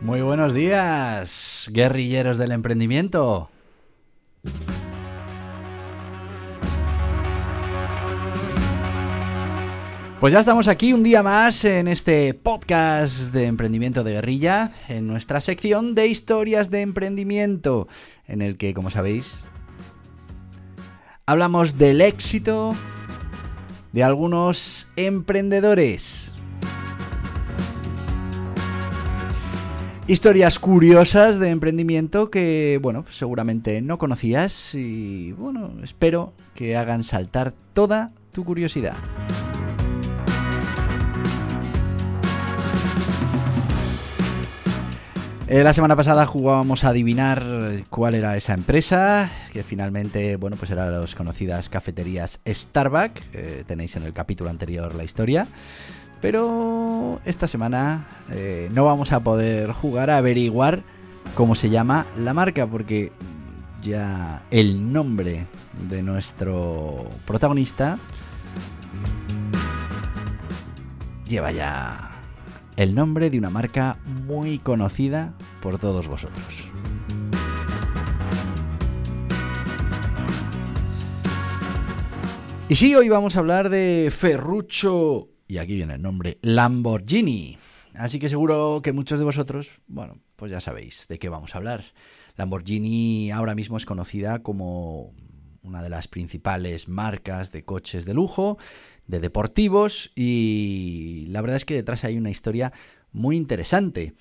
Muy buenos días, guerrilleros del emprendimiento. Pues ya estamos aquí un día más en este podcast de emprendimiento de guerrilla, en nuestra sección de historias de emprendimiento, en el que, como sabéis, hablamos del éxito de algunos emprendedores. Historias curiosas de emprendimiento que, bueno, pues seguramente no conocías y, bueno, espero que hagan saltar toda tu curiosidad. Eh, la semana pasada jugábamos a adivinar cuál era esa empresa, que finalmente, bueno, pues eran las conocidas cafeterías Starbucks. tenéis en el capítulo anterior la historia. Pero esta semana eh, no vamos a poder jugar a averiguar cómo se llama la marca, porque ya el nombre de nuestro protagonista lleva ya el nombre de una marca muy conocida por todos vosotros. Y sí, hoy vamos a hablar de Ferruccio y aquí viene el nombre, Lamborghini. Así que seguro que muchos de vosotros, bueno, pues ya sabéis de qué vamos a hablar. Lamborghini ahora mismo es conocida como una de las principales marcas de coches de lujo, de deportivos, y la verdad es que detrás hay una historia muy interesante.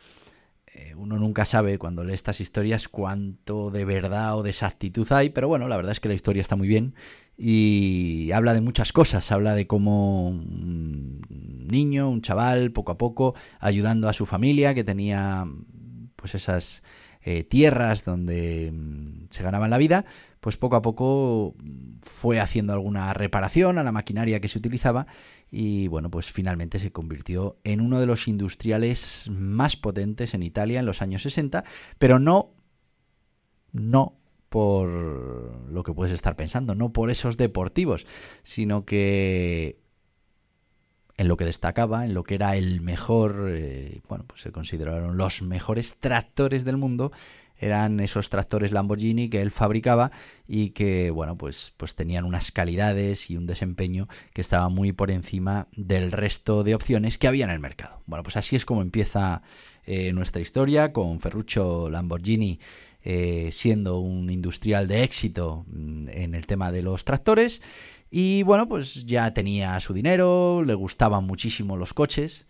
Eh, uno nunca sabe cuando lee estas historias cuánto de verdad o de exactitud hay, pero bueno, la verdad es que la historia está muy bien y habla de muchas cosas, habla de cómo un niño, un chaval, poco a poco, ayudando a su familia que tenía pues esas eh, tierras donde mm, se ganaban la vida, pues poco a poco fue haciendo alguna reparación a la maquinaria que se utilizaba y bueno, pues finalmente se convirtió en uno de los industriales más potentes en Italia en los años 60, pero no no por lo que puedes estar pensando, no por esos deportivos, sino que en lo que destacaba, en lo que era el mejor, eh, bueno, pues se consideraron los mejores tractores del mundo, eran esos tractores Lamborghini que él fabricaba y que, bueno, pues, pues tenían unas calidades y un desempeño que estaba muy por encima del resto de opciones que había en el mercado. Bueno, pues así es como empieza eh, nuestra historia con Ferruccio Lamborghini eh, siendo un industrial de éxito mm, en el tema de los tractores. Y bueno, pues ya tenía su dinero, le gustaban muchísimo los coches.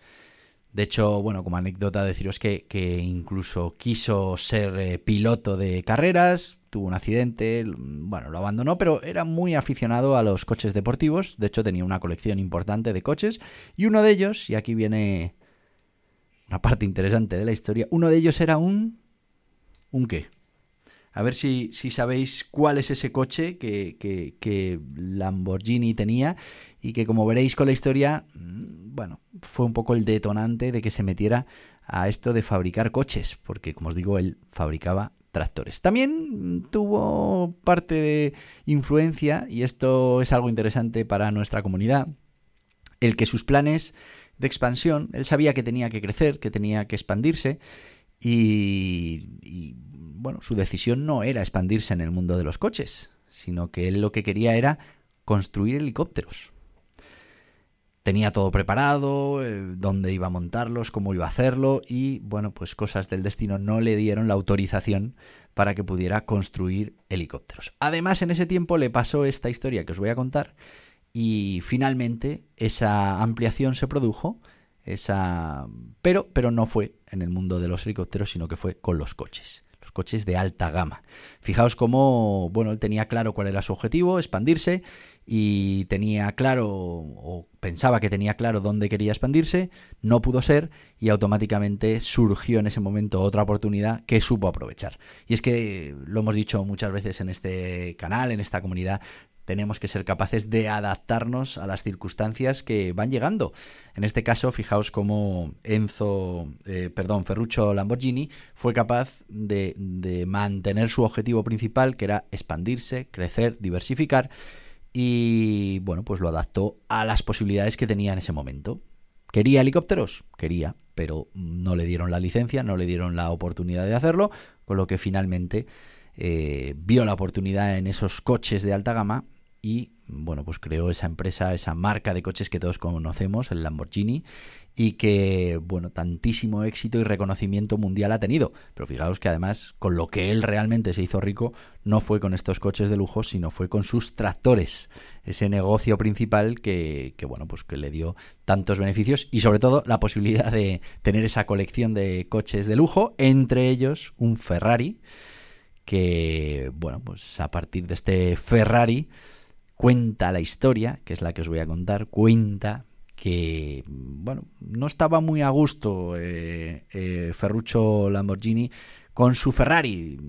De hecho, bueno, como anécdota deciros que, que incluso quiso ser eh, piloto de carreras, tuvo un accidente, bueno, lo abandonó, pero era muy aficionado a los coches deportivos. De hecho, tenía una colección importante de coches. Y uno de ellos, y aquí viene una parte interesante de la historia, uno de ellos era un... ¿Un qué? A ver si, sabéis cuál es ese coche que, Lamborghini tenía y que como veréis con la historia, mm, bueno, fue un poco el detonante de que se metiera a esto de fabricar coches, porque como os digo, él fabricaba tractores. También tuvo parte de influencia, y esto es algo interesante para nuestra comunidad, el que sus planes de expansión, él sabía que tenía que crecer, que tenía que expandirse, y bueno, su decisión no era expandirse en el mundo de los coches, sino que él lo que quería era construir helicópteros. Tenía todo preparado, eh, dónde iba a montarlos, cómo iba a hacerlo y, bueno, pues cosas del destino no le dieron la autorización para que pudiera construir helicópteros. Además, en ese tiempo le pasó esta historia que os voy a contar y finalmente esa ampliación se produjo, esa pero pero no fue en el mundo de los helicópteros, sino que fue con los coches coches de alta gama. Fijaos cómo, bueno, él tenía claro cuál era su objetivo, expandirse, y tenía claro, o pensaba que tenía claro dónde quería expandirse, no pudo ser, y automáticamente surgió en ese momento otra oportunidad que supo aprovechar. Y es que lo hemos dicho muchas veces en este canal, en esta comunidad, tenemos que ser capaces de adaptarnos a las circunstancias que van llegando. En este caso, fijaos cómo Enzo, eh, perdón, Ferruccio Lamborghini fue capaz de, de mantener su objetivo principal, que era expandirse, crecer, diversificar, y bueno, pues lo adaptó a las posibilidades que tenía en ese momento. ¿Quería helicópteros? Quería, pero no le dieron la licencia, no le dieron la oportunidad de hacerlo, con lo que finalmente eh, vio la oportunidad en esos coches de alta gama y bueno, pues creó esa empresa, esa marca de coches que todos conocemos, el Lamborghini, y que, bueno, tantísimo éxito y reconocimiento mundial ha tenido. Pero fijaos que además, con lo que él realmente se hizo rico, no fue con estos coches de lujo, sino fue con sus tractores, ese negocio principal que, que bueno, pues que le dio tantos beneficios y sobre todo la posibilidad de tener esa colección de coches de lujo, entre ellos un Ferrari, que, bueno, pues a partir de este Ferrari, cuenta la historia, que es la que os voy a contar, cuenta que, bueno, no estaba muy a gusto eh, eh, Ferruccio Lamborghini con su Ferrari.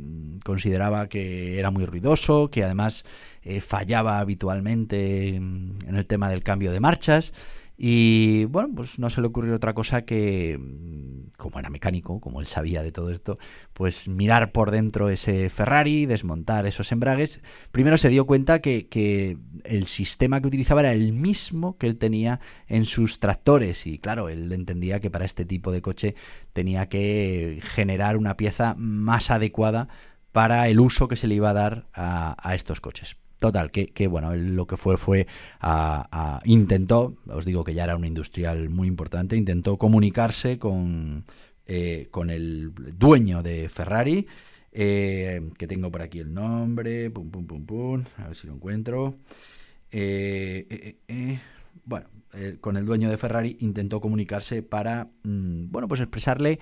Consideraba que era muy ruidoso, que además eh, fallaba habitualmente en el tema del cambio de marchas y bueno, pues no se le ocurrió otra cosa que, mm, como era mecánico, como él sabía de todo esto, pues mirar por dentro ese Ferrari, desmontar esos embragues. Primero se dio cuenta que, el sistema que utilizaba era el mismo que él tenía en sus tractores. Y claro, él entendía que para este tipo de coche tenía que generar una pieza más adecuada para el uso que se le iba a dar a estos coches. Total, que, bueno, lo que fue fue a, intentó, os digo que ya era un industrial muy importante, intentó comunicarse con, eh, con el dueño de Ferrari, eh, que tengo por aquí el nombre, pum, pum, pum, pum, a ver si lo encuentro. Eh, bueno, con el dueño de Ferrari intentó comunicarse para, mm, bueno, pues expresarle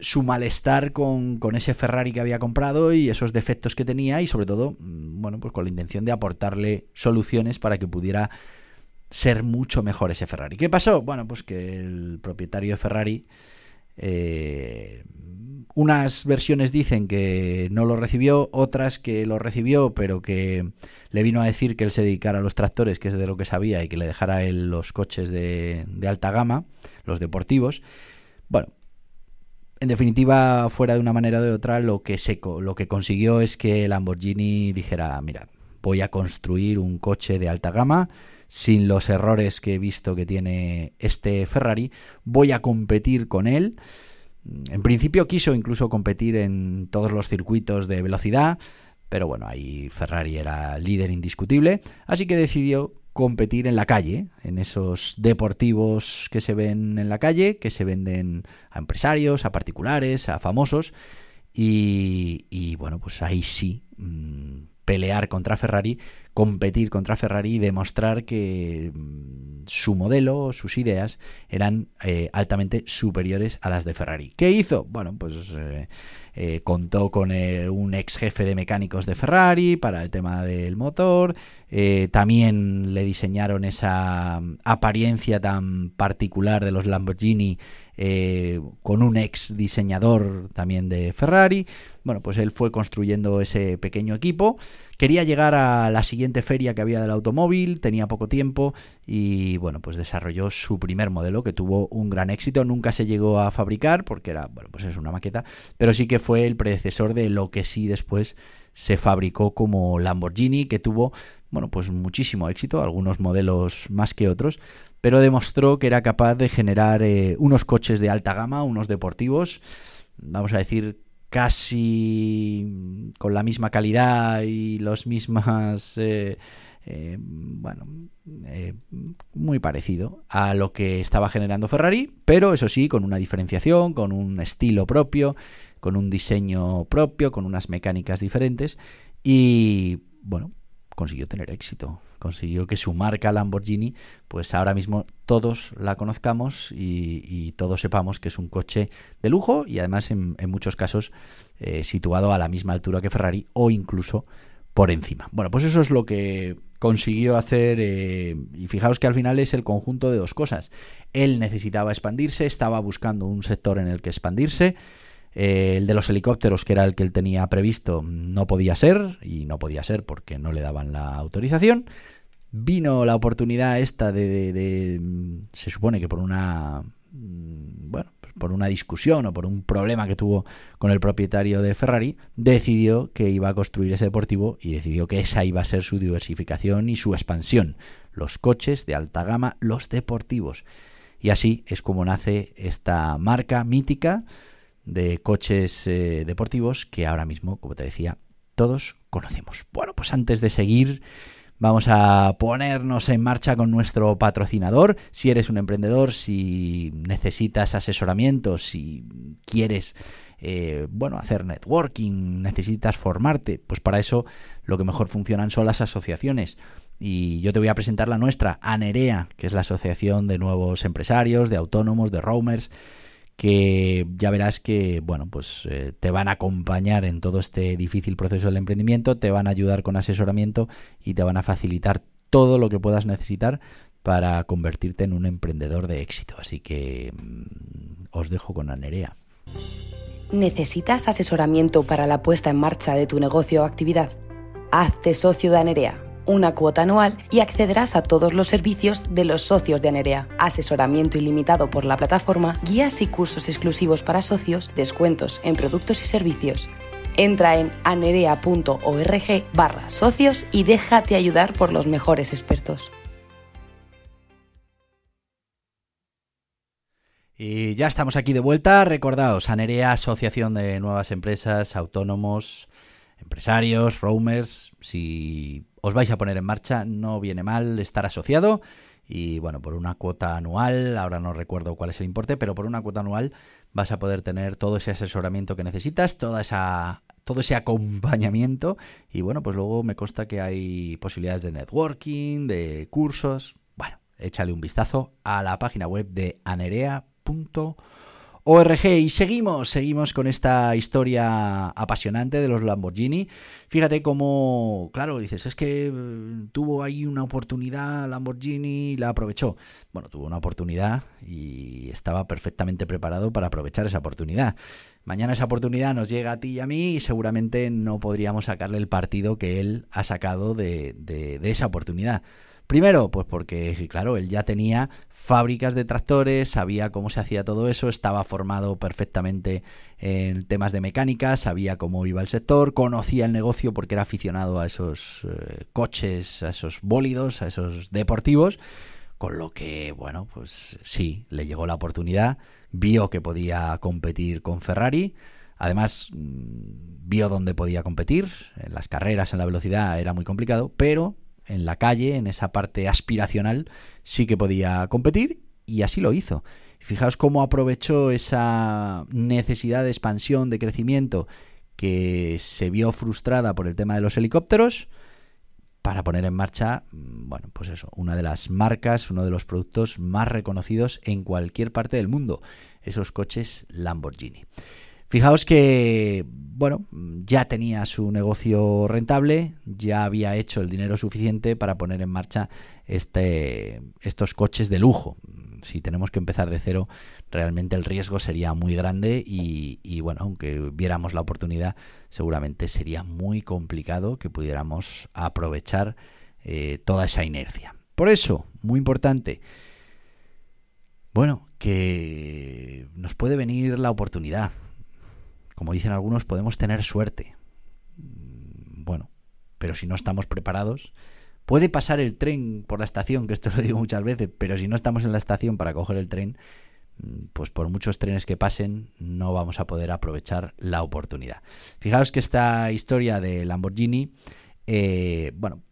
su malestar con, ese Ferrari que había comprado y esos defectos que tenía y sobre todo, mm, bueno, pues con la intención de aportarle soluciones para que pudiera ser mucho mejor ese Ferrari. ¿Qué pasó? Bueno, pues que el propietario de Ferrari, eh, unas versiones dicen que no lo recibió, otras que lo recibió, pero que le vino a decir que él se dedicara a los tractores, que es de lo que sabía, y que le dejara él los coches de, de alta gama, los deportivos. Bueno, en definitiva, fuera de una manera o de otra, lo que, seco, lo que consiguió es que Lamborghini dijera, mira, voy a construir un coche de alta gama sin los errores que he visto que tiene este Ferrari, voy a competir con él. En principio quiso incluso competir en todos los circuitos de velocidad, pero bueno, ahí Ferrari era líder indiscutible, así que decidió competir en la calle, en esos deportivos que se ven en la calle, que se venden a empresarios, a particulares, a famosos. Y, bueno, pues ahí sí, mm, pelear contra Ferrari, competir contra Ferrari y demostrar que mm, su modelo, sus ideas eran eh, altamente superiores a las de Ferrari. ¿Qué hizo? Bueno, pues eh, eh, contó con un ex jefe de mecánicos de Ferrari para el tema del motor, también le diseñaron esa mm, apariencia tan particular de los Lamborghini con un ex diseñador también de Ferrari. Bueno, pues él fue construyendo ese pequeño equipo. Quería llegar a la siguiente feria que había del automóvil, tenía poco tiempo y bueno, pues desarrolló su primer modelo que tuvo un gran éxito. Nunca se llegó a fabricar porque era, bueno, pues es una maqueta, pero sí que fue el predecesor de lo que sí después se fabricó como Lamborghini, que tuvo, bueno, pues muchísimo éxito, algunos modelos más que otros, pero demostró que era capaz de generar eh, unos coches de alta gama, unos deportivos, vamos a decir casi con la misma calidad y los mismas eh, eh, bueno eh, muy parecido a lo que estaba generando Ferrari pero eso sí con una diferenciación con un estilo propio con un diseño propio con unas mecánicas diferentes y bueno consiguió tener éxito. Consiguió que su marca Lamborghini, pues ahora mismo todos la conozcamos y, todos sepamos que es un coche de lujo y además en, muchos casos eh, situado a la misma altura que Ferrari o incluso por encima. Bueno, pues eso es lo que consiguió hacer eh, y fijaos que al final es el conjunto de dos cosas. Él necesitaba expandirse, estaba buscando un sector en el que expandirse. Eh, el de los helicópteros, que era el que él tenía previsto, no podía ser, y no podía ser porque no le daban la autorización. Vino la oportunidad esta de, se supone que por una, mm, bueno, pues por una discusión o por un problema que tuvo con el propietario de Ferrari, decidió que iba a construir ese deportivo y decidió que esa iba a ser su diversificación y su expansión. Los coches de alta gama, los deportivos. Y así es como nace esta marca mítica de coches eh, deportivos que ahora mismo, como te decía, todos conocemos. Bueno, pues antes de seguir, vamos a ponernos en marcha con nuestro patrocinador. Si eres un emprendedor, si necesitas asesoramiento, si quieres... Eh, bueno, hacer networking, necesitas formarte, pues para eso lo que mejor funcionan son las asociaciones. Y yo te voy a presentar la nuestra, ANEREA, que es la Asociación de Nuevos Empresarios, de Autónomos, de Roamers, que ya verás que, bueno, pues eh, te van a acompañar en todo este difícil proceso del emprendimiento, te van a ayudar con asesoramiento y te van a facilitar todo lo que puedas necesitar para convertirte en un emprendedor de éxito. Así que mm, os dejo con Anerea. ¿Necesitas asesoramiento para la puesta en marcha de tu negocio o actividad? Hazte socio de Anerea una cuota anual y accederás a todos los servicios de los socios de Anerea. Asesoramiento ilimitado por la plataforma, guías y cursos exclusivos para socios, descuentos en productos y servicios. Entra en anerea.org barra socios y déjate ayudar por los mejores expertos. Y ya estamos aquí de vuelta. Recordaos, Anerea, Asociación de Nuevas Empresas, Autónomos, Empresarios, Roamers. Si os vais a poner en marcha, no viene mal estar asociado. Y bueno, por una cuota anual, ahora no recuerdo cuál es el importe, pero por una cuota anual vas a poder tener todo ese asesoramiento que necesitas, toda esa, todo ese acompañamiento. Y bueno, pues luego me consta que hay posibilidades de networking, de cursos. Bueno, échale un vistazo a la página web de anerea.com ORG. Y seguimos, seguimos con esta historia apasionante de los Lamborghini. Fíjate cómo, claro, dices, es que eh, tuvo ahí una oportunidad Lamborghini y la aprovechó. Bueno, tuvo una oportunidad y estaba perfectamente preparado para aprovechar esa oportunidad. Mañana esa oportunidad nos llega a ti y a mí y seguramente no podríamos sacarle el partido que él ha sacado de, de esa oportunidad. Primero, pues porque, claro, él ya tenía fábricas de tractores, sabía cómo se hacía todo eso, estaba formado perfectamente en temas de mecánica, sabía cómo iba el sector, conocía el negocio porque era aficionado a esos eh, coches, a esos bólidos, a esos deportivos, con lo que, bueno, pues sí, le llegó la oportunidad, vio que podía competir con Ferrari, Además, mm, vio dónde podía competir. En las carreras, en la velocidad, era muy complicado, pero en la calle, en esa parte aspiracional, sí que podía competir y así lo hizo. Fijaos cómo aprovechó esa necesidad de expansión, de crecimiento que se vio frustrada por el tema de los helicópteros para poner en marcha, mm, bueno, pues eso, una de las marcas, uno de los productos más reconocidos en cualquier parte del mundo, esos coches Lamborghini. Fijaos que, bueno, ya tenía su negocio rentable, ya había hecho el dinero suficiente para poner en marcha este, estos coches de lujo. Si tenemos que empezar de cero, realmente el riesgo sería muy grande y, bueno, aunque viéramos la oportunidad, seguramente sería muy complicado que pudiéramos aprovechar eh, toda esa inercia. Por eso, muy importante, bueno, que nos puede venir la oportunidad como dicen algunos, podemos tener suerte. Mm, bueno, pero si no estamos preparados, puede pasar el tren por la estación, que esto lo digo muchas veces, pero si no estamos en la estación para coger el tren, mm, pues por muchos trenes que pasen no vamos a poder aprovechar la oportunidad. Fijaos que esta historia de Lamborghini, eh, bueno,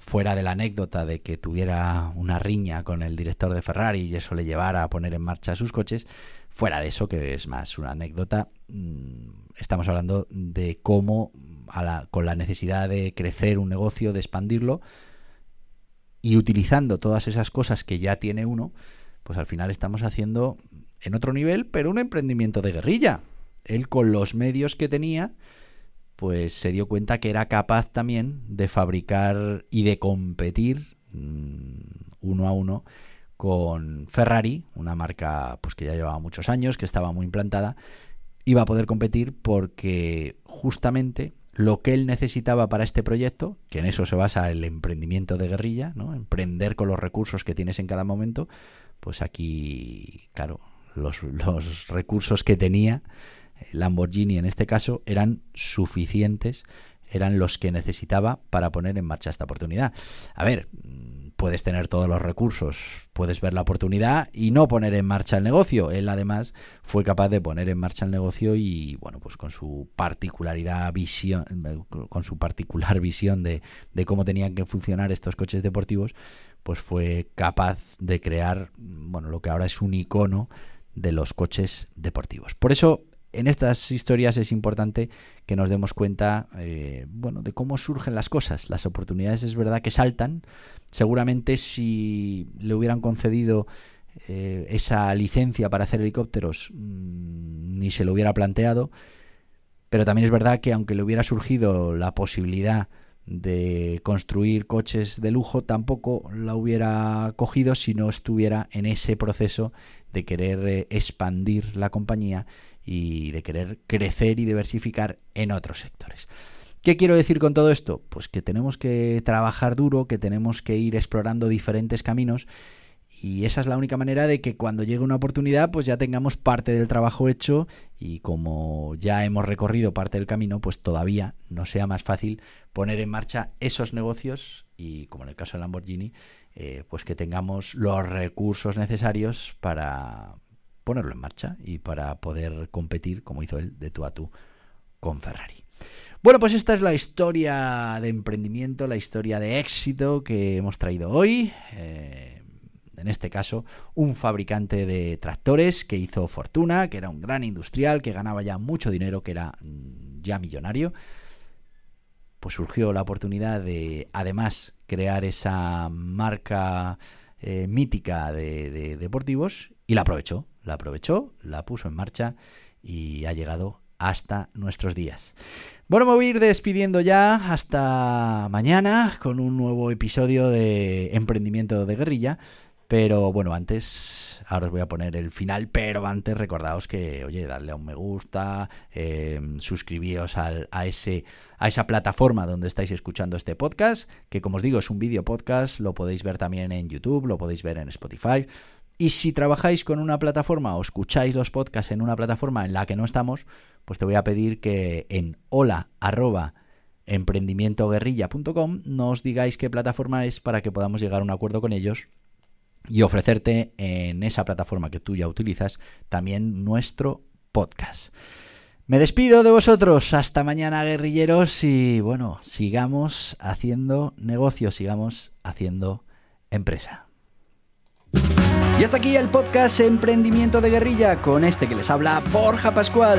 fuera de la anécdota de que tuviera una riña con el director de Ferrari y eso le llevara a poner en marcha sus coches, Fuera de eso, que es más una anécdota, mm, estamos hablando de cómo con la necesidad de crecer un negocio, de expandirlo, y utilizando todas esas cosas que ya tiene uno, pues al final estamos haciendo en otro nivel, pero un emprendimiento de guerrilla. Él con los medios que tenía, pues se dio cuenta que era capaz también de fabricar y de competir mm, uno a uno con Ferrari, una marca pues que ya llevaba muchos años, que estaba muy implantada, iba a poder competir porque justamente lo que él necesitaba para este proyecto, que en eso se basa el emprendimiento de guerrilla, ¿no? Emprender con los recursos que tienes en cada momento, pues aquí, claro, los, los recursos que tenía Lamborghini en este caso eran suficientes, eran los que necesitaba para poner en marcha esta oportunidad. A ver, puedes tener todos los recursos, puedes ver la oportunidad y no poner en marcha el negocio. Él además fue capaz de poner en marcha el negocio y bueno, pues con su particularidad visión, con su particular visión de, de cómo tenían que funcionar estos coches deportivos, pues fue capaz de crear, bueno, lo que ahora es un icono de los coches deportivos. Por eso en estas historias es importante que nos demos cuenta eh, bueno, de cómo surgen las cosas. Las oportunidades es verdad que saltan. Seguramente si le hubieran concedido eh, esa licencia para hacer helicópteros mm, ni se lo hubiera planteado. Pero también es verdad que aunque le hubiera surgido la posibilidad de construir coches de lujo, tampoco la hubiera cogido si no estuviera en ese proceso de querer eh, expandir la compañía y de querer crecer y diversificar en otros sectores. ¿Qué quiero decir con todo esto? Pues que tenemos que trabajar duro, que tenemos que ir explorando diferentes caminos y esa es la única manera de que cuando llegue una oportunidad pues ya tengamos parte del trabajo hecho y como ya hemos recorrido parte del camino pues todavía no sea más fácil poner en marcha esos negocios y como en el caso de Lamborghini eh, pues que tengamos los recursos necesarios para, ponerlo en marcha y para poder competir, como hizo él, de tú a tú con Ferrari. Bueno, pues esta es la historia de emprendimiento, la historia de éxito que hemos traído hoy. Eh, en este caso, un fabricante de tractores que hizo fortuna, que era un gran industrial, que ganaba ya mucho dinero, que era mm, ya millonario. Pues surgió la oportunidad de, además, crear esa marca eh, mítica de deportivos y la aprovechó la aprovechó, la puso en marcha y ha llegado hasta nuestros días. Bueno, me voy a ir despidiendo ya hasta mañana con un nuevo episodio de Emprendimiento de Guerrilla. Pero bueno, antes, ahora os voy a poner el final, pero antes recordaos que, oye, darle a un me gusta, eh, suscribíos a, esa plataforma donde estáis escuchando este podcast, que como os digo es un vídeo podcast, lo podéis ver también en YouTube, lo podéis ver en Spotify, y si trabajáis con una plataforma o escucháis los podcasts en una plataforma en la que no estamos, pues te voy a pedir que en hola emprendimientoguerrilla.com nos digáis qué plataforma es para que podamos llegar a un acuerdo con ellos y ofrecerte en esa plataforma que tú ya utilizas también nuestro podcast. Me despido de vosotros, hasta mañana guerrilleros y bueno, sigamos haciendo negocios, sigamos haciendo empresa. Y hasta aquí el podcast Emprendimiento de Guerrilla con este que les habla Borja Pascual.